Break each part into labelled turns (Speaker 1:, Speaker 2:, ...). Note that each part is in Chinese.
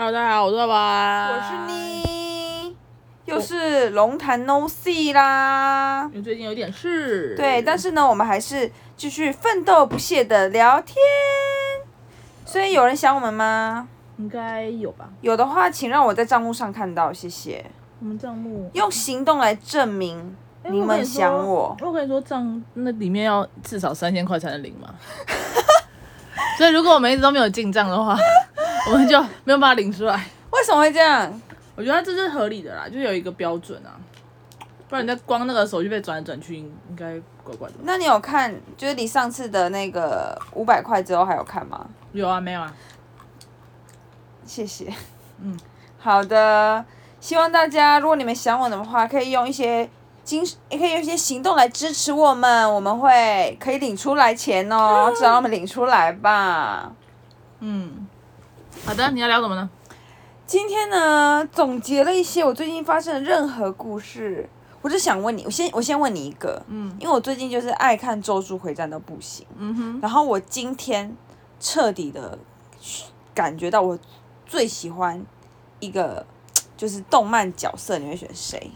Speaker 1: Hello，大家好，我是爸爸，
Speaker 2: 我是你，又是龙潭 No C 啦。
Speaker 1: 因为最近有点事。
Speaker 2: 对，但是呢，我们还是继续奋斗不懈的聊天。所以有人想我们吗？
Speaker 1: 应该有吧。
Speaker 2: 有的话，请让我在账目上看到，谢谢。
Speaker 1: 我们账目
Speaker 2: 用行动来证明你们想我。
Speaker 1: 我跟你说，账那里面要至少三千块才能领嘛。所以如果我们一直都没有进账的话。我们就没有办法领出来，
Speaker 2: 为什么会这样？
Speaker 1: 我觉得这是合理的啦，就有一个标准啊，不然你在光那个手续费转来转去，应该怪怪的。
Speaker 2: 那你有看，就是你上次的那个五百块之后还有看吗？
Speaker 1: 有啊，没有啊。
Speaker 2: 谢谢。
Speaker 1: 嗯，
Speaker 2: 好的，希望大家如果你们想我的话，可以用一些精，也可以用一些行动来支持我们，我们会可以领出来钱哦，至少让我们领出来吧。
Speaker 1: 嗯。好的，你要聊什么呢？
Speaker 2: 今天呢，总结了一些我最近发生的任何故事，我就想问你，我先我先问你一个，
Speaker 1: 嗯，
Speaker 2: 因为我最近就是爱看《咒术回战》都不行，
Speaker 1: 嗯哼，
Speaker 2: 然后我今天彻底的感觉到我最喜欢一个就是动漫角色，你会选谁？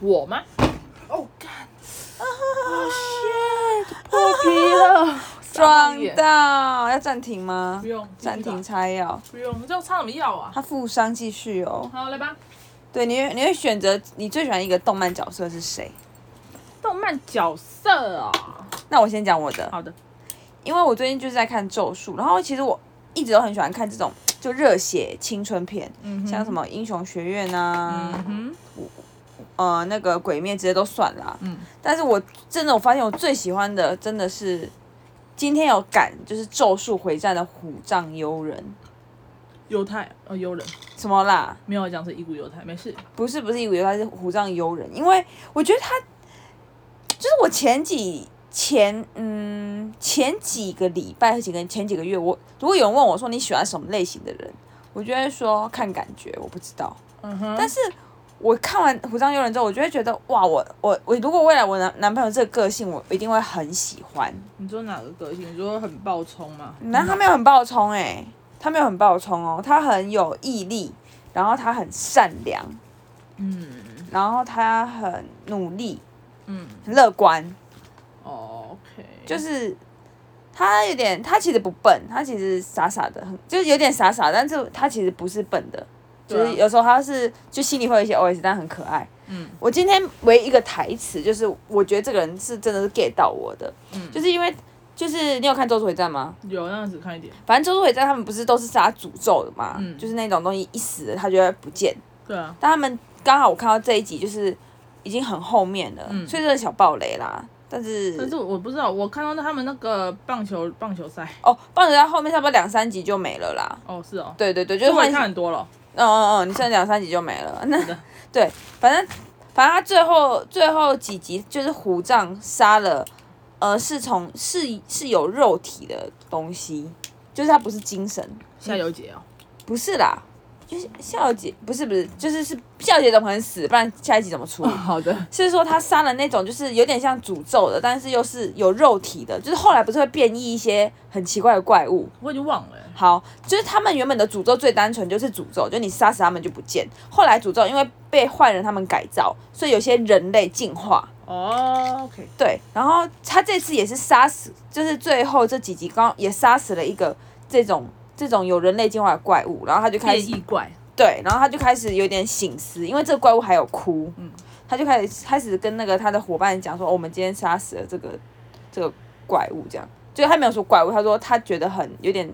Speaker 1: 我吗？哦，干，啊，shit，破皮了。
Speaker 2: 撞到，要暂停吗？
Speaker 1: 不用，
Speaker 2: 暂停擦药。
Speaker 1: 不用，你知道擦什么药啊？
Speaker 2: 他负伤继续哦。
Speaker 1: 好，来吧。
Speaker 2: 对，你你会选择你最喜欢一个动漫角色是谁？
Speaker 1: 动漫角色啊？
Speaker 2: 那我先讲我的。
Speaker 1: 好的。
Speaker 2: 因为我最近就是在看咒术，然后其实我一直都很喜欢看这种就热血青春片，
Speaker 1: 嗯、
Speaker 2: 像什么英雄学院啊，
Speaker 1: 嗯
Speaker 2: 呃，那个鬼灭这些都算啦。
Speaker 1: 嗯。但
Speaker 2: 是我真的我发现我最喜欢的真的是。今天有赶就是《咒术回战》的虎杖悠仁，
Speaker 1: 犹太哦，悠人
Speaker 2: 什么啦？
Speaker 1: 没有讲是一股犹太，没事。
Speaker 2: 不是不是一股犹太，是虎杖悠仁，因为我觉得他就是我前几前嗯前几个礼拜和几个前几个月，我如果有人问我说你喜欢什么类型的人，我就会说看感觉，我不知道。
Speaker 1: 嗯哼。
Speaker 2: 但是。我看完《虎杖悠人》之后，我就会觉得哇，我我我如果未来我男男朋友这个个性，我一定会很喜欢。
Speaker 1: 你说哪个个性？你说很暴冲吗？
Speaker 2: 那他没有很暴冲哎、欸，他没有很暴冲哦，他很有毅力，然后他很善良，
Speaker 1: 嗯，
Speaker 2: 然后他很努力，
Speaker 1: 嗯，
Speaker 2: 很乐观。
Speaker 1: 哦，OK，
Speaker 2: 就是他有点，他其实不笨，他其实傻傻的，很就是有点傻傻，但是他其实不是笨的。就是有时候他是就心里会有一些 OS，但很可爱。
Speaker 1: 嗯，我
Speaker 2: 今天唯一一个台词就是，我觉得这个人是真的是 get 到我的。
Speaker 1: 嗯，就是因为
Speaker 2: 就是你有看《咒术回战》吗？
Speaker 1: 有，那样子看一点。
Speaker 2: 反正《咒术回战》他们不是都是杀诅咒的嘛？
Speaker 1: 嗯，
Speaker 2: 就是那种东西一死了，他就会不见。
Speaker 1: 对啊。
Speaker 2: 但他们刚好我看到这一集，就是已经很后面了，嗯，所以这个小暴雷啦。但是
Speaker 1: 但是我不知道，我看到他们那个棒球棒球赛
Speaker 2: 哦，棒球赛后面差不多两三集就没了啦。
Speaker 1: 哦，是哦。
Speaker 2: 对对对，就是
Speaker 1: 看很多了。
Speaker 2: 嗯嗯嗯，你剩两三集就没了。那 对，反正反正他最后最后几集就是虎杖杀了，呃，是从是是有肉体的东西，就是他不是精神。
Speaker 1: 夏油杰哦，
Speaker 2: 不是啦。就是笑姐不是不是，就是是笑姐怎么可能死？不然下一集怎么出？
Speaker 1: 哦，好的，
Speaker 2: 是说他杀了那种就是有点像诅咒的，但是又是有肉体的，就是后来不是会变异一些很奇怪的怪物？
Speaker 1: 我已经忘了。
Speaker 2: 好，就是他们原本的诅咒最单纯，就是诅咒，就你杀死他们就不见。后来诅咒因为被坏人他们改造，所以有些人类进化。
Speaker 1: 哦，OK。
Speaker 2: 对，然后他这次也是杀死，就是最后这几集刚也杀死了一个这种。这种有人类进化的怪物，然后他就开始
Speaker 1: 异怪，
Speaker 2: 对，然后他就开始有点醒思，因为这个怪物还有哭，嗯，他就开始开始跟那个他的伙伴讲说，哦，我们今天杀死了这个这个怪物，这样，就他没有说怪物，他说他觉得很有点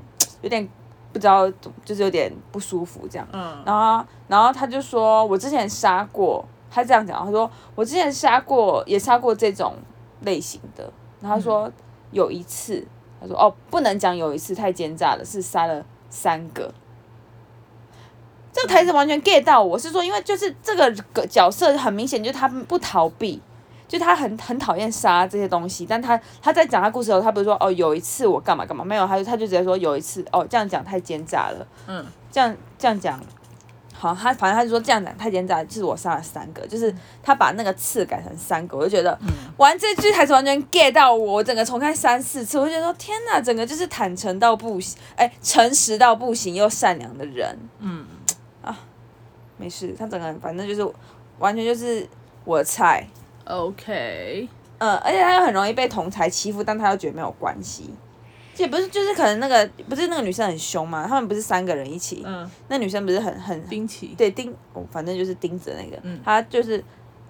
Speaker 2: 有点不知道，就是有点不舒服这样，嗯，然后然后他就说我之前杀过，他这样讲，他说我之前杀过也杀过这种类型的，然后他说有一次。他说：“哦，不能讲有一次太奸诈了，是杀了三个。这个台词完全 get 到我，是说，因为就是这个角色很明显，就是他不逃避，就他很很讨厌杀这些东西。但他他在讲他故事的时候，他不是说哦有一次我干嘛干嘛，没有，他就他就直接说有一次哦这样讲太奸诈了，嗯，这样这样讲。”好，他反正他就说这样讲太奸诈，就是我杀了三个，就是他把那个次改成三个，我就觉得，玩这句台词完全 get 到我，我整个重看三四次，我就觉得说天哪，整个就是坦诚到不行，哎，诚实到不行又善良的人，嗯，啊没事，他整个人反正就是完全就是我的菜。
Speaker 1: OK。
Speaker 2: 嗯，而且他又很容易被同才欺负，但他又觉得没有关系。也不是，就是可能那个不是那个女生很凶嘛？他们不是三个人一起，
Speaker 1: 嗯，
Speaker 2: 那女生不是很很
Speaker 1: 丁奇，
Speaker 2: 对丁，哦，反正就是盯着那个，
Speaker 1: 嗯，
Speaker 2: 他就是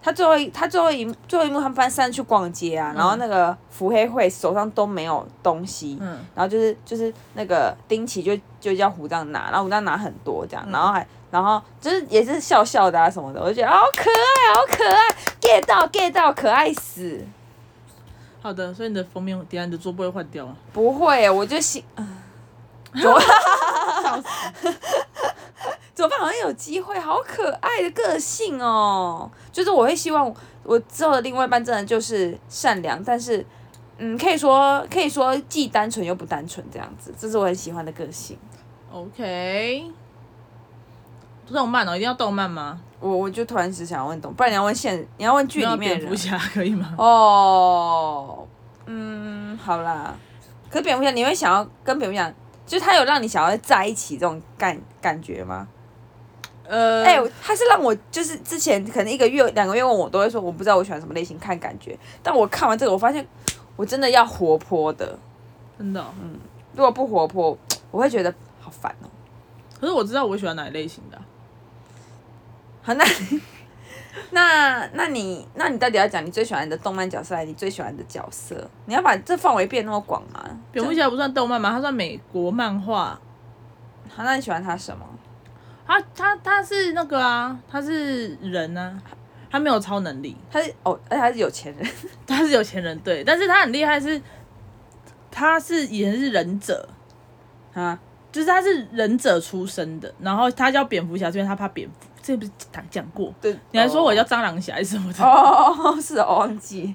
Speaker 2: 他最后一他最后一最后一幕，他们班三去逛街啊，然后那个伏黑惠手上都没有东西，
Speaker 1: 嗯，
Speaker 2: 然后就是就是那个丁奇就就叫虎杖拿，然后虎杖拿很多这样，然后还然后就是也是笑笑的啊什么的，我就觉得好可爱，好可爱，get 到 get 到，可爱死。
Speaker 1: 好的，所以你的封面底下你的桌布会换掉吗？
Speaker 2: 不会，我就喜，怎么怎么办？好像有机会，好可爱的个性哦。就是我会希望我之后的另外一半真的就是善良，但是嗯，可以说可以说既单纯又不单纯这样子，这是我很喜欢的个性。
Speaker 1: OK，动漫哦，一定要动漫吗？
Speaker 2: 我我就突然只想问懂，不然你要问现，你要问剧里面的
Speaker 1: 蝙蝠侠可以吗？
Speaker 2: 哦，嗯，好啦。可是蝙蝠侠，你会想要跟蝙蝠侠，就是他有让你想要在一起这种感感觉吗？
Speaker 1: 呃，
Speaker 2: 哎、欸，他是让我就是之前可能一个月两个月问我都会说我不知道我喜欢什么类型看感觉，但我看完这个我发现我真的要活泼的，
Speaker 1: 真的、哦，
Speaker 2: 嗯，如果不活泼，我会觉得好烦哦。
Speaker 1: 可是我知道我喜欢哪一类型的、啊。
Speaker 2: 好，那 那那你那你到底要讲你最喜欢的动漫角色，还是你最喜欢的角色？你要把这范围变那么广吗？
Speaker 1: 蝙蝠侠不算动漫吗？它算美国漫画。
Speaker 2: 好，那你喜欢他什么？
Speaker 1: 他他他是那个啊，他是人啊，他没有超能力，
Speaker 2: 他是哦，而且他是有钱人，
Speaker 1: 他是有钱人，对，但是他很厉害是，他是以前是忍者
Speaker 2: 啊，
Speaker 1: 就是他是忍者出身的，然后他叫蝙蝠侠，是因为他怕蝙蝠。这不是讲讲过？
Speaker 2: 对，
Speaker 1: 你还说我叫蟑螂侠还是什么的？
Speaker 2: 哦，是我忘记，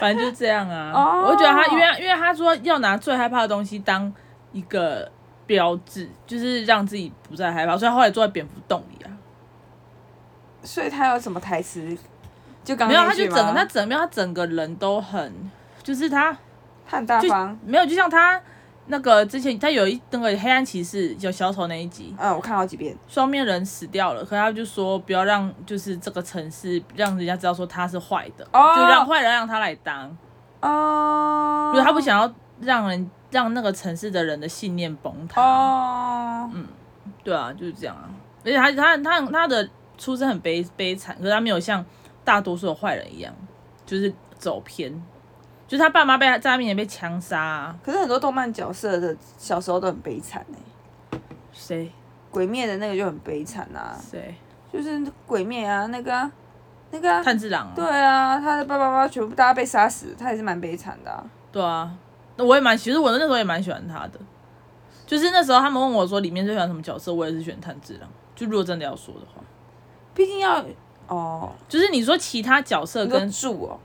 Speaker 1: 反正就是这样啊。
Speaker 2: 哦、
Speaker 1: 我就觉得他，因为因为他说要拿最害怕的东西当一个标志，就是让自己不再害怕，所以他后来坐在蝙蝠洞里啊。
Speaker 2: 所以他有什么台词？就刚
Speaker 1: 没有，他就整个他整没有他整个人都很，就是他
Speaker 2: 他很大方，
Speaker 1: 没有，就像他。那个之前他有一那个黑暗骑士有小丑那一集，
Speaker 2: 嗯，我看好几遍。双
Speaker 1: 面人死掉了，可他就说不要让就是这个城市让人家知道说他是坏的，oh. 就让坏人让他来当。哦，因为他不想要让人让那个城市的人的信念崩塌。哦，oh. 嗯，对啊，就是这样啊。而且他他他他的出身很悲悲惨，可是他没有像大多数的坏人一样，就是走偏。就是他爸妈被他在他面前被枪杀啊！
Speaker 2: 可是很多动漫角色的小时候都很悲惨哎。
Speaker 1: 谁？
Speaker 2: 鬼灭的那个就很悲惨啊。
Speaker 1: 谁？
Speaker 2: 就是鬼灭啊，那个啊，那个啊。
Speaker 1: 炭治郎啊。
Speaker 2: 对啊，他的爸爸妈妈全部大家被杀死，他也是蛮悲惨的啊。
Speaker 1: 对啊，那我也蛮，其实我那时候也蛮喜欢他的。就是那时候他们问我说里面最喜欢什么角色，我也是选炭治郎。就如果真的要说的话，
Speaker 2: 毕竟要哦，
Speaker 1: 就是你说其他角色跟
Speaker 2: 柱哦。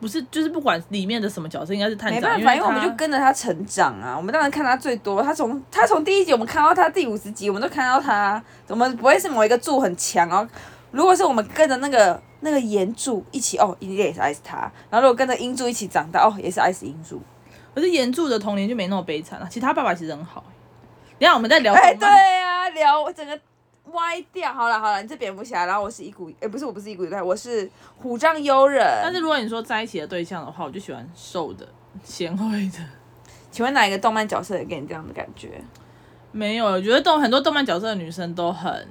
Speaker 1: 不是，就是不管里面的什么角色，应该是探长。没
Speaker 2: 办法，因为我们就跟着他成长啊。我们当然看他最多，他从他从第一集我们看到他第五十集，我们都看到他。我们不会是某一个柱很强哦。如果是我们跟着那个那个炎柱一起哦，一定也是爱死他。然后如果跟着英柱一起长大哦，也是爱死英柱。
Speaker 1: 可是炎柱的童年就没那么悲惨啊。其实他爸爸其实很好。你看我们在聊。
Speaker 2: 哎，对呀、啊，聊我整个。歪掉，好了好了，你是蝙蝠侠，然后我是一股，哎、欸，不是，我不是一股，对，我是虎杖悠仁。
Speaker 1: 但是如果你说在一起的对象的话，我就喜欢瘦的、贤惠的。
Speaker 2: 请问哪一个动漫角色也给你这样的感觉？
Speaker 1: 没有，我觉得动很多动漫角色的女生都很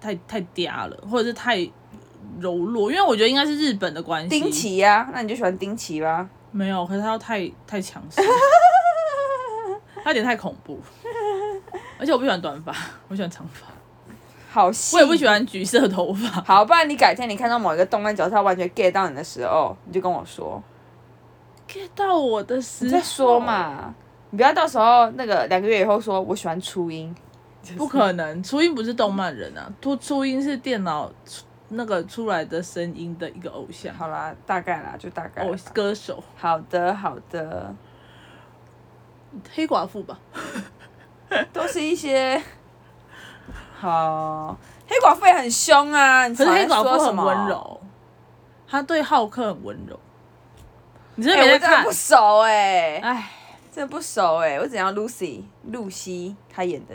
Speaker 1: 太太嗲了，或者是太柔弱，因为我觉得应该是日本的关系。
Speaker 2: 丁奇呀、啊，那你就喜欢丁奇吧？
Speaker 1: 没有，可是他要太太强势，他有点太恐怖，而且我不喜欢短发，我喜欢长发。
Speaker 2: 好细，
Speaker 1: 我也不喜欢橘色头发。
Speaker 2: 好，不然你改天你看到某一个动漫角色他完全 get 到你的时候，你就跟我说。
Speaker 1: get 到我的时候。
Speaker 2: 你再说嘛，你不要到时候那个两个月以后说我喜欢初音。
Speaker 1: 不可能，初音不是动漫人啊，初初音是电脑那个出来的声音的一个偶像。
Speaker 2: 好啦，大概啦，就大概。
Speaker 1: 哦，歌手。
Speaker 2: 好的，好的。
Speaker 1: 黑寡妇吧，
Speaker 2: 都是一些。好，黑寡妇也很凶啊！可是黑寡妇很温柔，
Speaker 1: 他对浩克很温柔。你真的没在看？
Speaker 2: 欸、不熟哎、欸，
Speaker 1: 哎，
Speaker 2: 真的不熟哎、欸！我只要 Lucy，露西她演的。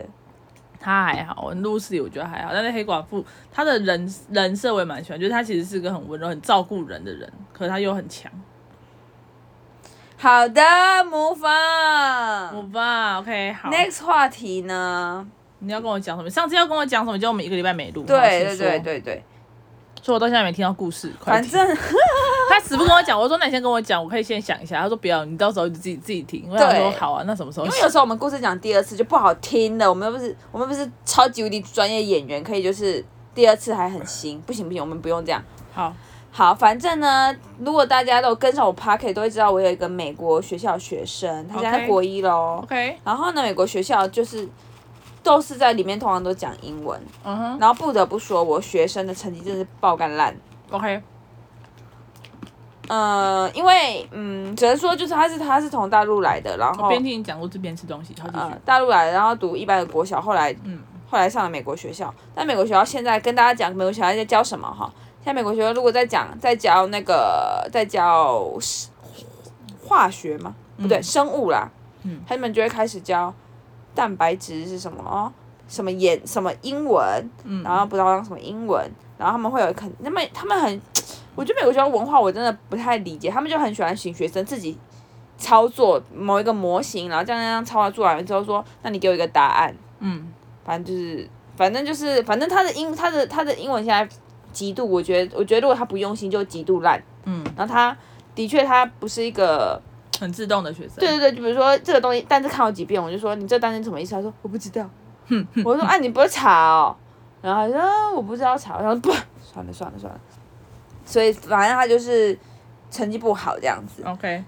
Speaker 1: 他还好，Lucy 我觉得还好，但是黑寡妇她的人人设我也蛮喜欢，就是她其实是个很温柔、很照顾人的人，可是她又很强。
Speaker 2: 好的，move on，move
Speaker 1: on，OK，好。
Speaker 2: Next 话题呢？
Speaker 1: 你要跟我讲什么？上次要跟我讲什么？就我们一个礼拜没录。
Speaker 2: 对对对对对。
Speaker 1: 所以我到现在没听到故事。
Speaker 2: 反正
Speaker 1: 他死不跟我讲，我说那你先跟我讲，我可以先想一下。他说不要，你到时候就自己自己听。我想说好啊，那什么时候？
Speaker 2: 因为有时候我们故事讲第二次就不好听了。我们又不是我们不是超级无敌专业演员，可以就是第二次还很新。不行不行，我们不用这样。
Speaker 1: 好，
Speaker 2: 好，反正呢，如果大家都跟上我 Podcast 都会知道我有一个美国学校学生，他现在国一喽。
Speaker 1: OK。
Speaker 2: 然后呢，美国学校就是。都是在里面，通常都讲英文。
Speaker 1: 嗯哼。
Speaker 2: 然后不得不说，我学生的成绩真是爆干烂。
Speaker 1: OK。
Speaker 2: 嗯，因为嗯，只能说就是他是他是从大陆来的，然后
Speaker 1: 边听你讲过这边吃东西，
Speaker 2: 嗯，大陆来的，然后读一般的国小，后来嗯，后来上了美国学校。但美国学校现在跟大家讲，美国学校在教什么哈？现在美国学校如果在讲在教那个在教化学吗？不对，生物啦。嗯。他们就会开始教。蛋白质是什么哦？什么盐什么英文？嗯，然后不知道讲什么英文，然后他们会有肯，那么他们很，我觉得美国学校文化我真的不太理解，他们就很喜欢请学生自己操作某一个模型，然后这样这样操作做完之后说，那你给我一个答案。嗯，反正就是，反正就是，反正他的英他的他的英文现在极度，我觉得我觉得如果他不用心就极度烂。嗯，然后他的确他不是一个。
Speaker 1: 很自动的学生。
Speaker 2: 对对对，就比如说这个东西，单词看了几遍，我就说你这单词什么意思？他说我不知道。我说啊，你不会查哦。然后他说我不知道查。我说不，算了算了算了。所以反正他就是成绩不好这样子。
Speaker 1: OK。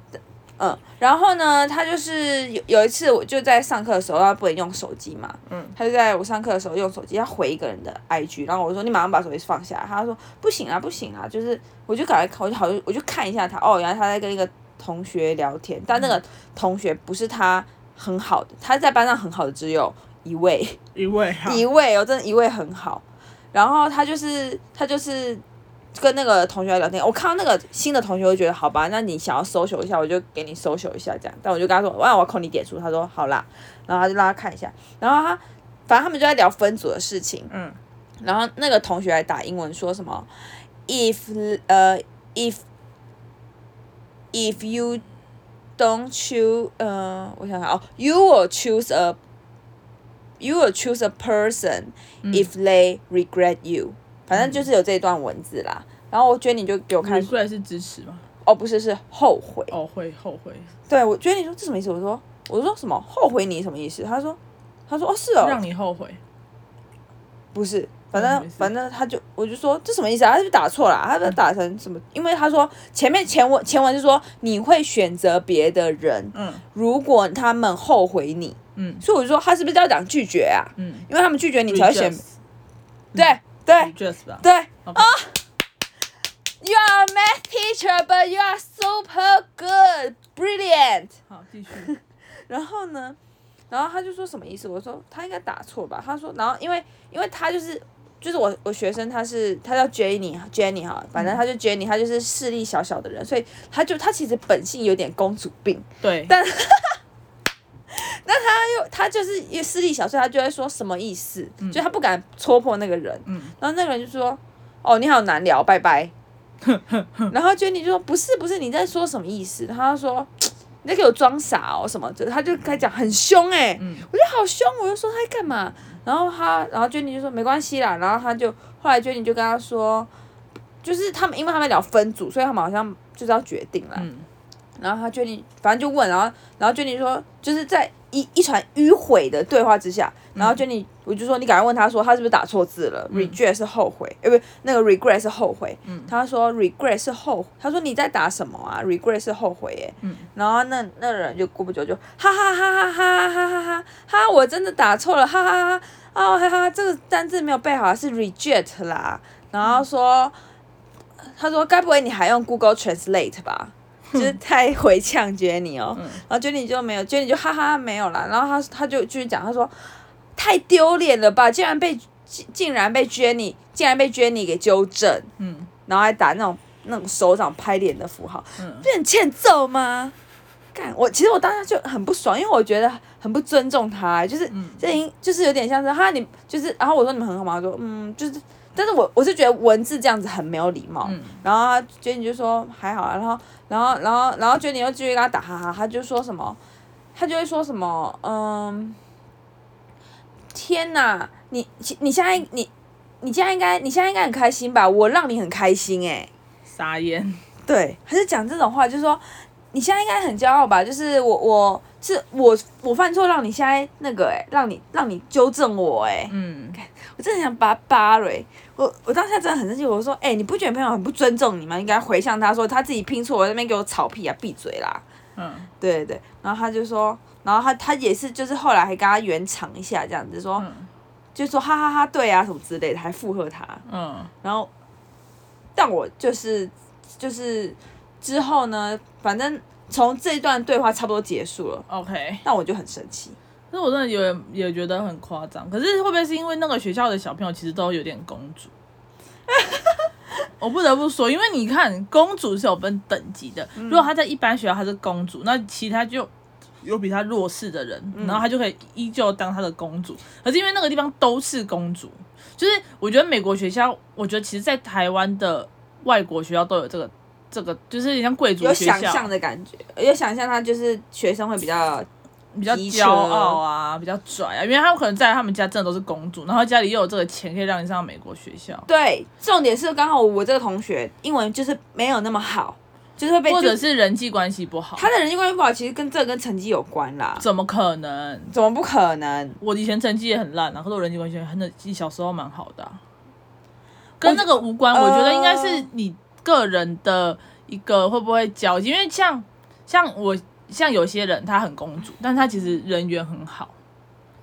Speaker 2: 嗯，然后呢，他就是有有一次，我就在上课的时候，他不能用手机嘛。嗯。他就在我上课的时候用手机，他回一个人的 IG，然后我说你马上把手机放下。他说不行啊不行啊，就是我就赶快看，我就好我就看一下他，哦，原来他在跟一个。同学聊天，但那个同学不是他很好的，他在班上很好的只有一位，
Speaker 1: 一位，
Speaker 2: 一位哦，真的，一位很好。然后他就是他就是跟那个同学聊天，我看到那个新的同学，我就觉得好吧，那你想要 social 一下，我就给你 social 一下这样。但我就跟他说，哇，我要扣你点数，他说好啦，然后他就让他看一下，然后他反正他们就在聊分组的事情，嗯，然后那个同学还打英文说什么，if 呃、uh, if If you don't choose，呃，我想想哦，you will choose a，you will choose a person if they regret you，反正就是有这一段文字啦。然后我觉得你就给我看，
Speaker 1: 出来是支持吗？
Speaker 2: 哦，不是，是后悔。
Speaker 1: 哦，会后悔。
Speaker 2: 对，我觉得你说这什么意思？我说，我说什么后悔你什么意思？他说，他说哦是哦，
Speaker 1: 让你后悔，
Speaker 2: 不是。反正反正他就我就说这什么意思啊？他就打错了，他就打成什么？因为他说前面前文前文就说你会选择别的人，嗯，如果他们后悔你，嗯，所以我就说他是不是要讲拒绝啊？嗯，因为他们拒绝你才会选，对对对啊！You are a math teacher, but you are super good, brilliant。
Speaker 1: 好，继续。
Speaker 2: 然后呢，然后他就说什么意思？我说他应该打错吧？他说，然后因为因为他就是。就是我我学生他是他叫 Jenny Jenny 哈，反正他就 Jenny，他就是势力小小的人，所以他就他其实本性有点公主病。
Speaker 1: 对。
Speaker 2: 但，那他又他就是因为势力小，所以他就会说什么意思？嗯、就他不敢戳破那个人。嗯。然后那个人就说：“哦，你好难聊，拜拜。”然后 Jenny 就说：“不是不是，你在说什么意思？”他说：“你在给我装傻哦什么的。”他就开始讲很凶哎、欸，嗯、我觉得好凶，我就说他在干嘛？然后他，然后 Jenny 就说没关系啦。然后他就后来 Jenny 就跟他说，就是他们因为他们聊分组，所以他们好像就是要决定了。然后他 Jenny 反正就问，然后然后 Jenny 说，就是在一一传迂回的对话之下，然后 Jenny、嗯、我就说你赶快问他说他是不是打错字了、嗯、？Regret 是后悔，哎不，那个 Regret 是后悔。嗯、他说 Regret 是后，他说你在打什么啊？Regret 是后悔耶。嗯、然后那那人就过不久就哈哈哈哈哈哈哈哈哈哈，我真的打错了，哈哈哈哈。哦，哈哈，这个单字没有背好，是 reject 啦。然后说，他说该不会你还用 Google Translate 吧？就是太回呛 Jenny 哦。然后 Jenny 就没有，Jenny 就哈哈没有啦。然后他他就继续讲，他说太丢脸了吧，竟然被竟然被 Jenny 竟然被 Jenny 给纠正。嗯。然后还打那种那种手掌拍脸的符号。嗯。不是很欠揍吗？干我其实我当时就很不爽，因为我觉得。很不尊重他，就是这已经就是有点像是哈你就是，然后我说你们很好吗？他说嗯，就是，但是我我是觉得文字这样子很没有礼貌。然后他 Jenny 就说还好啊，然后然后然后然后 Jenny 又继续跟他打哈哈，他就说什么，他就会说什么嗯，天哪，你你现在你你现在应该你现在应该很开心吧？我让你很开心哎、欸，
Speaker 1: 傻眼。
Speaker 2: 对，他是讲这种话，就是说你现在应该很骄傲吧？就是我我。是我我犯错，让你现在那个哎、欸，让你让你纠正我哎、欸，嗯，我真的想把他扒了、欸、我我当下真的很生气，我说哎、欸，你不觉得朋友很不尊重你吗？应该回向他说他自己拼错，我在那边给我吵屁啊，闭嘴啦，嗯，对对对，然后他就说，然后他他也是就是后来还跟他圆场一下这样子说，嗯、就说哈哈哈，对啊什么之类的，还附和他，嗯，然后但我就是就是之后呢，反正。从这一段对话差不多结束了
Speaker 1: ，OK，
Speaker 2: 那我就很生气。
Speaker 1: 可是我真的有也觉得很夸张。可是会不会是因为那个学校的小朋友其实都有点公主？我不得不说，因为你看，公主是有分等级的。如果她在一般学校她是公主，那其他就有比她弱势的人，然后她就可以依旧当她的公主。可是因为那个地方都是公主，就是我觉得美国学校，我觉得其实在台湾的外国学校都有这个。这个就是像贵族
Speaker 2: 有想象的感觉，有想象他就是学生会比较
Speaker 1: 比较骄傲啊，比较拽啊，因为他们可能在他们家真的都是公主，然后家里又有这个钱可以让你上美国学校。
Speaker 2: 对，重点是刚好我这个同学英文就是没有那么好，就是会被
Speaker 1: 或者是人际关系不好。
Speaker 2: 他的人际关系不好，其实跟这个跟成绩有关啦。
Speaker 1: 怎么可能？
Speaker 2: 怎么不可能？
Speaker 1: 我以前成绩也很烂啊，可是我人际关系很的，小时候蛮好的啊，跟那个无关。我觉得应该是你。个人的一个会不会交际？因为像像我像有些人，她很公主，但她其实人缘很好，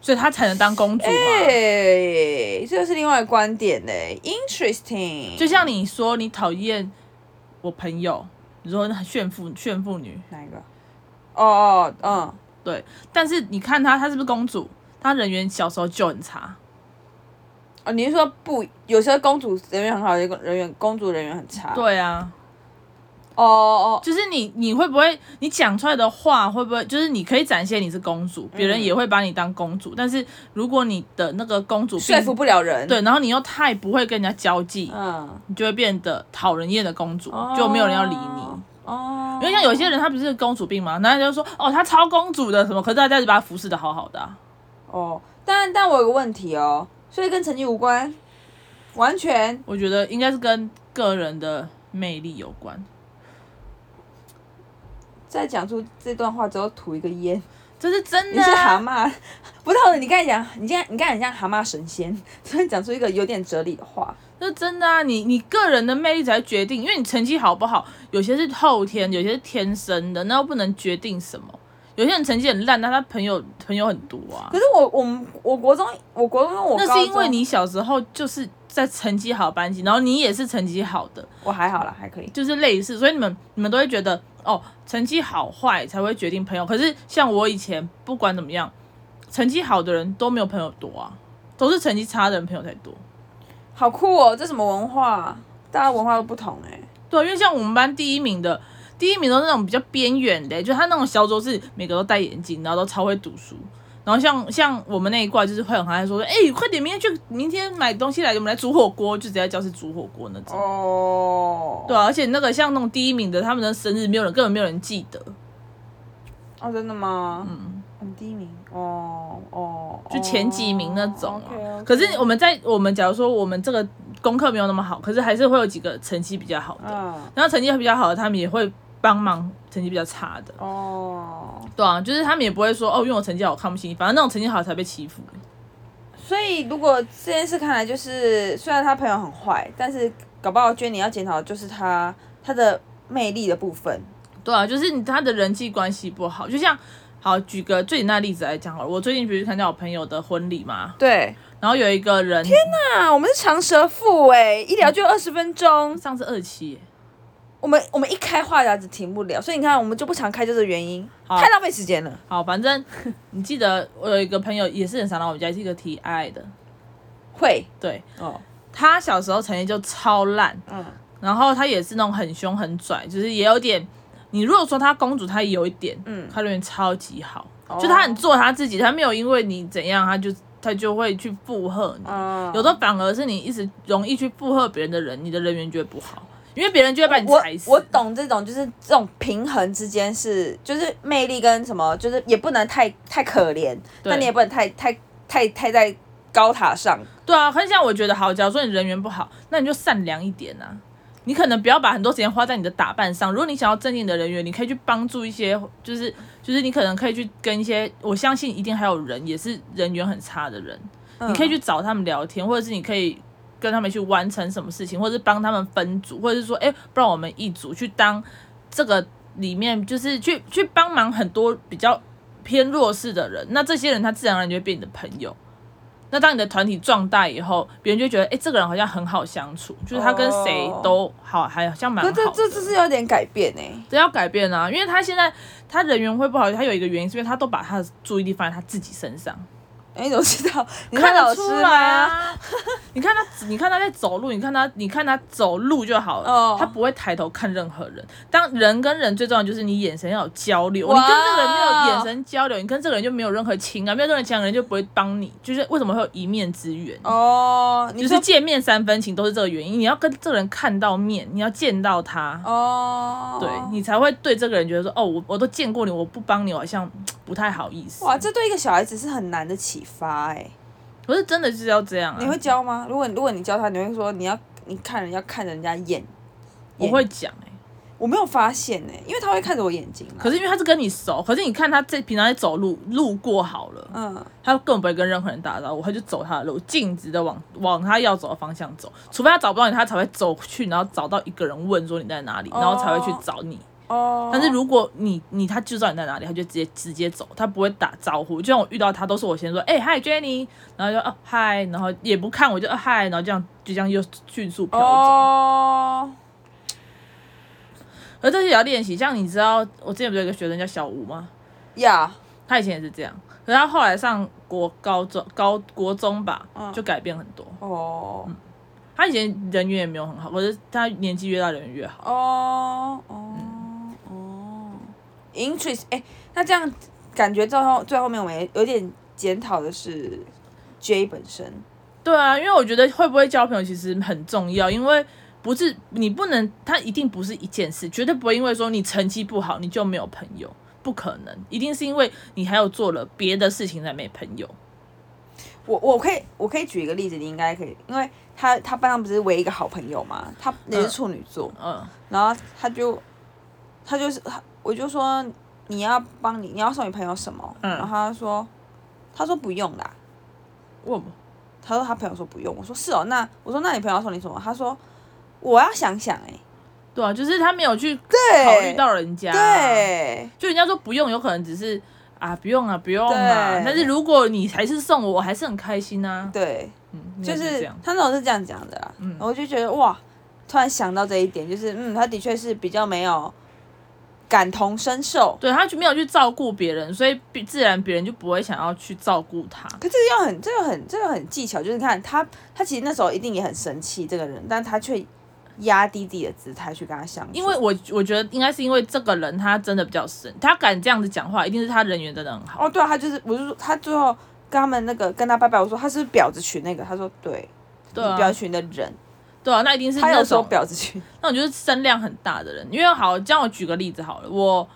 Speaker 1: 所以她才能当公主嘛。哎、
Speaker 2: 欸，这是另外一个观点呢。Interesting。
Speaker 1: 就像你说你讨厌我朋友，你说炫富炫富女
Speaker 2: 哪一个？哦哦，嗯，
Speaker 1: 对。但是你看她，她是不是公主？她人缘小时候就很差。
Speaker 2: 哦，你是说不？有些公主人缘很好，有些人缘公主人缘很差。
Speaker 1: 对啊。
Speaker 2: 哦哦，
Speaker 1: 就是你，你会不会你讲出来的话会不会就是你可以展现你是公主，别人也会把你当公主。嗯、但是如果你的那个公主
Speaker 2: 说服不了人，
Speaker 1: 对，然后你又太不会跟人家交际，嗯，你就会变得讨人厌的公主，哦、就没有人要理你。哦。因为像有些人他不是公主病嘛，然后就说哦，她超公主的什么，可是大家就把她服侍的好好的、啊。
Speaker 2: 哦，但但我有个问题哦。所以跟成绩无关，完全。
Speaker 1: 我觉得应该是跟个人的魅力有关。
Speaker 2: 在讲出这段话之后，吐一个烟，
Speaker 1: 这是真的、啊。
Speaker 2: 你是蛤蟆，不是你刚才讲，你现在你刚才很像蛤蟆神仙，所以讲出一个有点哲理的话。
Speaker 1: 这是真的啊，你你个人的魅力才决定，因为你成绩好不好，有些是后天，有些是天生的，那又不能决定什么。有些人成绩很烂，但他朋友朋友很多啊。
Speaker 2: 可是我我们我国中我国中我
Speaker 1: 那是因为你小时候就是在成绩好班级，然后你也是成绩好的。
Speaker 2: 我还好啦，还可以。
Speaker 1: 就是类似，所以你们你们都会觉得哦，成绩好坏才会决定朋友。可是像我以前不管怎么样，成绩好的人都没有朋友多啊，都是成绩差的人朋友才多。
Speaker 2: 好酷哦，这什么文化？大家文化都不同哎、欸。
Speaker 1: 对，因为像我们班第一名的。第一名都是那种比较边缘的，就他那种小组是每个都戴眼镜，然后都超会读书。然后像像我们那一挂就是会很爱说，哎、欸，快点，明天去，明天买东西来，我们来煮火锅，就直接在教室煮火锅那种。哦。Oh. 对啊，而且那个像那种第一名的，他们的生日没有人，根本没有人记得。
Speaker 2: 哦，oh, 真的吗？嗯。很第一名。哦哦。
Speaker 1: 就前几名那种。Oh, okay, okay. 可是我们在我们假如说我们这个功课没有那么好，可是还是会有几个成绩比较好的。Oh. 然后成绩比较好的，他们也会。帮忙成绩比较差的哦，oh. 对啊，就是他们也不会说哦，因为我成绩好我看不起你，反正那种成绩好才被欺负。
Speaker 2: 所以如果这件事看来就是，虽然他朋友很坏，但是搞不好觉得你要检讨的就是他他的魅力的部分。
Speaker 1: 对啊，就是你他的人际关系不好，就像好举个最简单的例子来讲好了，我最近不是参加我朋友的婚礼嘛，
Speaker 2: 对，
Speaker 1: 然后有一个人，
Speaker 2: 天哪，我们是长舌妇哎，一聊就二十分钟，
Speaker 1: 上次二期。
Speaker 2: 我们我们一开话匣子停不了，所以你看我们就不常开，就是原因，太浪费时间了。
Speaker 1: 好，反正 你记得我有一个朋友也是很常来我们家，是一个 TI 的，
Speaker 2: 会
Speaker 1: 对哦。他小时候成绩就超烂，嗯，然后他也是那种很凶很拽，就是也有点。你如果说他公主，他也有一点，嗯，他人缘超级好。就他很做他自己，他没有因为你怎样，他就他就会去附和你。嗯、有的反而是你一直容易去附和别人的人，你的人缘就会不好，因为别人就会把你踩死。
Speaker 2: 我我懂这种，就是这种平衡之间是，就是魅力跟什么，就是也不能太太可怜，但你也不能太太太太在高塔上。
Speaker 1: 对啊，很像我觉得好，假如说你人缘不好，那你就善良一点啊。你可能不要把很多时间花在你的打扮上。如果你想要正定的人缘，你可以去帮助一些，就是就是你可能可以去跟一些，我相信一定还有人也是人缘很差的人，嗯、你可以去找他们聊天，或者是你可以跟他们去完成什么事情，或者是帮他们分组，或者是说，哎，不然我们一组去当这个里面，就是去去帮忙很多比较偏弱势的人，那这些人他自然而然就会变你的朋友。那当你的团体壮大以后，别人就觉得，哎、欸，这个人好像很好相处，就是他跟谁都好，还好像蛮好。
Speaker 2: 这这这是有点改变哎、欸，
Speaker 1: 这要改变啊，因为他现在他人缘会不好，他有一个原因是因为他都把他的注意力放在他自己身上。
Speaker 2: 哎，你怎么知道？你看老师来啊！
Speaker 1: 你看他，你看他在走路，你看他，你看他走路就好了。Oh. 他不会抬头看任何人。当人跟人最重要的就是你眼神要有交流。Wow. 你跟这个人没有眼神交流，你跟这个人就没有任何情感，没有任何情感，人就不会帮你。就是为什么会有一面之缘？哦，就是见面三分情，都是这个原因。你要跟这个人看到面，你要见到他哦，oh. 对你才会对这个人觉得说，哦，我我都见过你，我不帮你，我好像不太好意思。
Speaker 2: 哇，这对一个小孩子是很难的启发哎、欸，
Speaker 1: 不是真的是要这样啊？
Speaker 2: 你会教吗？如果如果你教他，你会说你要你看人要看人家眼，
Speaker 1: 我会讲哎、欸，
Speaker 2: 我没有发现哎、欸，因为他会看着我眼睛。
Speaker 1: 可是因为他是跟你熟，可是你看他在平常在走路路过好了，嗯，他根本不会跟任何人打招呼，他就走他的路，径直的往往他要走的方向走，除非他找不到你，他才会走去，然后找到一个人问说你在哪里，然后才会去找你。哦，但是如果你你他就知道你在哪里，他就直接直接走，他不会打招呼。就像我遇到他，都是我先说，哎、欸，嗨，Jenny，然后就哦嗨，然后也不看我就哦嗨，然后这样就这样又迅速飘走。哦。而这些也要练习，像你知道，我之前不是有一个学生叫小吴吗？
Speaker 2: 呀.
Speaker 1: 他以前也是这样，可是他后来上国高中高国中吧，就改变很多。哦、oh. 嗯。他以前人缘也没有很好，可是他年纪越大人缘越好。哦哦。嗯
Speaker 2: interest 哎、欸，那这样感觉最后最后面我们也有点检讨的是 J 本身。
Speaker 1: 对啊，因为我觉得会不会交朋友其实很重要，因为不是你不能，他一定不是一件事，绝对不会因为说你成绩不好你就没有朋友，不可能，一定是因为你还有做了别的事情才没朋友。
Speaker 2: 我我可以我可以举一个例子，你应该可以，因为他他班上不是唯一一个好朋友嘛，他也是处女座，嗯，嗯然后他就他就是他。我就说你要帮你，你要送你朋友什么？嗯、然后他说，他说不用啦。
Speaker 1: 我，
Speaker 2: 他说他朋友说不用。我说是哦，那我说那你朋友要送你什么？他说我要想想哎、欸。
Speaker 1: 对啊，就是他没有去考虑到人家。对。就人家说不用，有可能只是啊不用啊不用啊。对但是如果你还是送我，我还是很开心啊。
Speaker 2: 对，嗯，就是他那种是这样讲的啦。嗯。我就觉得哇，突然想到这一点，就是嗯，他的确是比较没有。感同身受，
Speaker 1: 对，他就没有去照顾别人，所以自然别人就不会想要去照顾他。
Speaker 2: 可这个要很，这个很，这个很技巧，就是看他，他其实那时候一定也很生气这个人，但他却压低自己的姿态去跟他相处。
Speaker 1: 因为我我觉得应该是因为这个人他真的比较神，他敢这样子讲话，一定是他人缘真的很好。
Speaker 2: 哦，对啊，他就是，我就说他最后跟他们那个跟他拜拜，我说他是婊子群那个，他说对，对啊，婊子群的人。
Speaker 1: 对啊，那一定是那种
Speaker 2: 他婊子群，
Speaker 1: 那种就是声量很大的人。因为好，这样我举个例子好了，我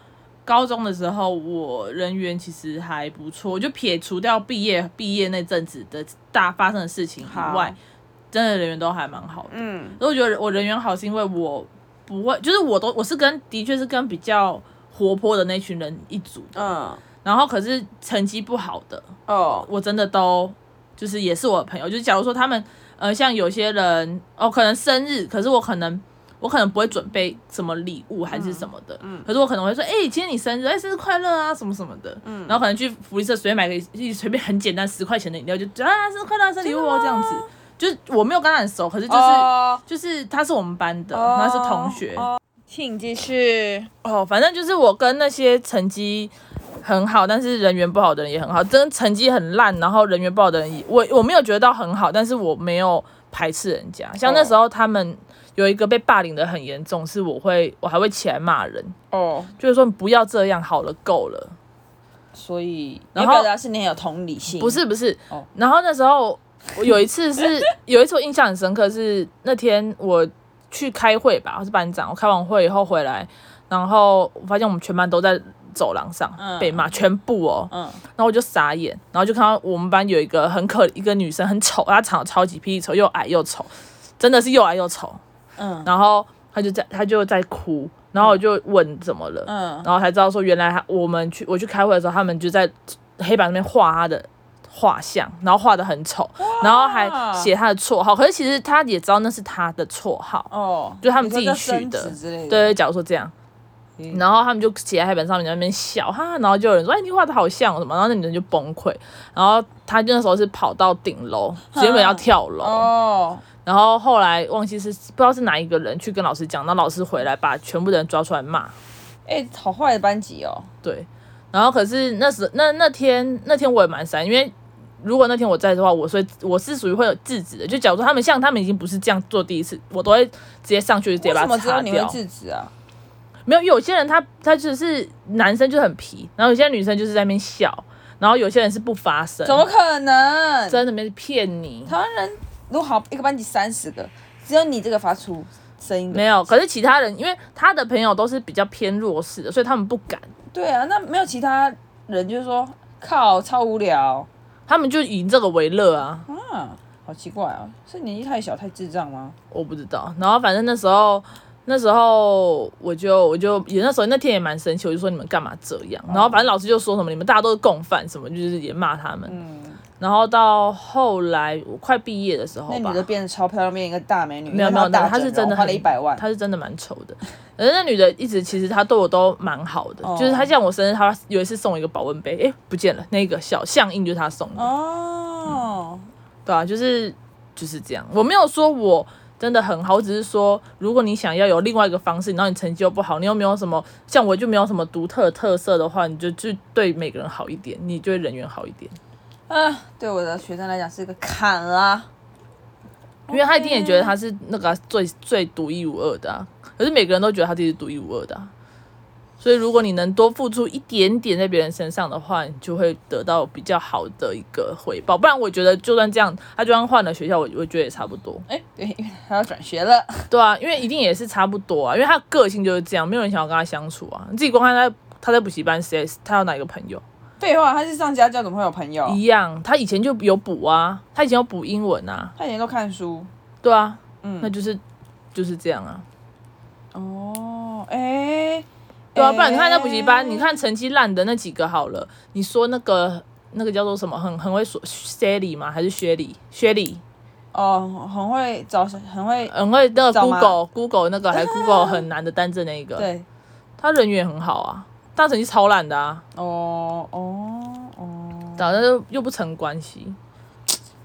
Speaker 1: 高中的时候，我人缘其实还不错，就撇除掉毕业毕业那阵子的大发生的事情以外，真的人缘都还蛮好的。嗯，所以我觉得我人缘好是因为我不会，就是我都我是跟的确是跟比较活泼的那群人一组的。嗯，然后可是成绩不好的哦，我真的都就是也是我的朋友，就是假如说他们。呃，像有些人哦，可能生日，可是我可能我可能不会准备什么礼物还是什么的，嗯，嗯，可是我可能会说，哎、欸，今天你生日，哎、欸，生日快乐啊，什么什么的，嗯，然后可能去福利社随便买个一随便很简单十块钱的饮料，就啊，生日快乐，生日礼物哦，这样子，就是我没有跟他很熟，可是就是、哦、就是他是我们班的，他是同学，
Speaker 2: 哦、请继续。
Speaker 1: 哦，反正就是我跟那些成绩。很好，但是人缘不好的人也很好。真成绩很烂，然后人缘不好的人也，我我没有觉得到很好，但是我没有排斥人家。像那时候他们有一个被霸凌的很严重，是我会我还会起来骂人哦，就是说你不要这样，好了够了。
Speaker 2: 所以，
Speaker 1: 然后
Speaker 2: 表达是你很有同理心。
Speaker 1: 不是不是，
Speaker 2: 哦
Speaker 1: 然后那时候我有一次是 有一次我印象很深刻，是那天我去开会吧，我是班长，我开完会以后回来，然后我发现我们全班都在走廊上被骂，全部哦，
Speaker 2: 嗯，
Speaker 1: 然后我就傻眼，然后就看到我们班有一个很可一个女生很丑，她长得超级霹雳丑，又矮又丑，真的是又矮又丑，
Speaker 2: 嗯，
Speaker 1: 然后她就在她就在哭，然后我就问怎么了，
Speaker 2: 嗯，
Speaker 1: 然后才知道说原来她我们去我去开会的时候，他们就在黑板上面画她的画像，然后画的很丑，然后还写他的绰号，可是其实他也知道那是他的绰号，
Speaker 2: 哦，
Speaker 1: 就他们自己取的。
Speaker 2: 你说叫生子之类的，
Speaker 1: 对，假如说这样。然后他们就写在黑板上面，在那边笑哈，然后就有人说：“哎，你画的好像什么？”然后那女人就崩溃，然后她那时候是跑到顶楼，原本要跳楼，
Speaker 2: 哦，
Speaker 1: 然后后来忘记是不知道是哪一个人去跟老师讲，那老师回来把全部的人抓出来骂，
Speaker 2: 哎，好坏的班级哦，
Speaker 1: 对，然后可是那时那那天那天我也蛮 sad，因为如果那天我在的话，我所以我是属于会有制止的，就假如说他们像他们已经不是这样做第一次，我都会直接上去直接把它
Speaker 2: 为什么只有
Speaker 1: 擦掉。
Speaker 2: 你会制止啊？
Speaker 1: 没有，有些人他他就是男生就很皮，然后有些女生就是在那边笑，然后有些人是不发声，
Speaker 2: 怎么可能？
Speaker 1: 真的没骗你？
Speaker 2: 台湾人如果好一个班级三十个，只有你这个发出声音，
Speaker 1: 没有，可是其他人因为他的朋友都是比较偏弱势的，所以他们不敢，
Speaker 2: 对啊，那没有其他人就是说靠超无聊
Speaker 1: 他们就以这个为乐啊。
Speaker 2: 啊，好奇怪啊，是年纪太小太智障吗？
Speaker 1: 我不知道，然后反正那时候。那时候我就我就也那时候那天也蛮生气，我就说你们干嘛这样？然后反正老师就说什么你们大家都是共犯什么，就是也骂他们。
Speaker 2: 嗯，
Speaker 1: 然后到后来我快毕业的时候吧，
Speaker 2: 那女的变得超漂亮，变一个大美女。
Speaker 1: 没有没有，
Speaker 2: 大
Speaker 1: 她是真的
Speaker 2: 花了一百万，
Speaker 1: 她是真的蛮丑的。而那女的一直其实她对我都蛮好的，
Speaker 2: 哦、
Speaker 1: 就是她像我生日，她有一次送我一个保温杯，哎不见了，那个小象印就是她送的。
Speaker 2: 哦、
Speaker 1: 嗯，对啊，就是就是这样。我没有说我。真的很好，我只是说，如果你想要有另外一个方式，然后你成绩又不好，你又没有什么像我就没有什么独特特色的话，你就去对每个人好一点，你就会人缘好一点。
Speaker 2: 啊，对我的学生来讲是一个坎啊，
Speaker 1: 因为他一定也觉得他是那个最最独一无二的啊，可是每个人都觉得他自己是独一无二的啊。所以，如果你能多付出一点点在别人身上的话，你就会得到比较好的一个回报。不然，我觉得就算这样，他就算换了学校，我我觉得也差不多。
Speaker 2: 哎，对，因为他要转学了。
Speaker 1: 对啊，因为一定也是差不多啊，因为他个性就是这样，没有人想要跟他相处啊。你自己光看他，他在补习班谁，他有哪一个朋友？
Speaker 2: 废话，他是上家教，怎么会有朋友？
Speaker 1: 一样，他以前就有补啊，他以前有补英文啊，
Speaker 2: 他以前都看书。
Speaker 1: 对啊，
Speaker 2: 嗯，
Speaker 1: 那就是就是这样啊。
Speaker 2: 哦，哎。
Speaker 1: 对啊，不然你看那补习班，欸、你看成绩烂的那几个好了，你说那个那个叫做什么，很很会说 Sally 吗？还是薛礼？薛礼？
Speaker 2: 哦，很会找，很会
Speaker 1: 很会那个 Google Google 那个还 Google 很难的单字那一个，
Speaker 2: 对，
Speaker 1: 他人缘很好啊，但成绩超烂的啊。
Speaker 2: 哦哦哦，
Speaker 1: 反正又不成关系。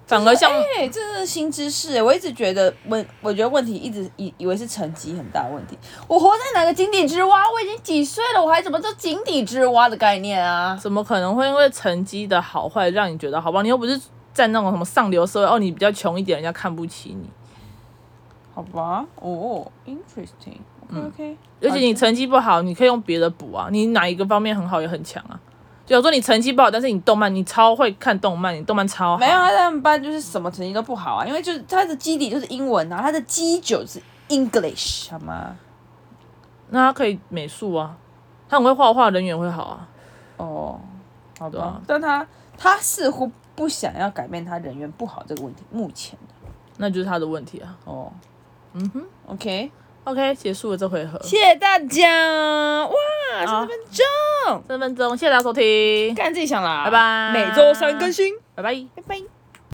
Speaker 1: 反而像，
Speaker 2: 哎、欸，这是新知识。我一直觉得问，我觉得问题一直以以为是成绩很大问题。我活在哪个井底之蛙？我已经几岁了，我还怎么做井底之蛙的概念啊？
Speaker 1: 怎么可能会因为成绩的好坏让你觉得好吧？你又不是在那种什么上流社会哦，你比较穷一点，人家看不起你。
Speaker 2: 好吧，哦，interesting。OK OK。
Speaker 1: 而且你成绩不好，你可以用别的补啊。你哪一个方面很好也很强啊。比如说你成绩不好，但是你动漫你超会看动漫，你动漫超好。
Speaker 2: 没有，他在他们班就是什么成绩都不好啊，因为就是他的基底就是英文啊，他的基酒是 English 好吗？
Speaker 1: 那他可以美术啊，他很会画画，人缘会好啊。
Speaker 2: 哦，好的。
Speaker 1: 啊、
Speaker 2: 但他他似乎不想要改变他人缘不好这个问题，目前的，
Speaker 1: 那就是他的问题啊。
Speaker 2: 哦，
Speaker 1: 嗯哼
Speaker 2: ，OK。
Speaker 1: OK，结束了这回合。
Speaker 2: 谢谢大家，哇，三分钟，
Speaker 1: 三分钟，谢谢大家收听，
Speaker 2: 看自己想啦，
Speaker 1: 拜拜。
Speaker 2: 每周三更新，
Speaker 1: 拜拜，
Speaker 2: 拜拜。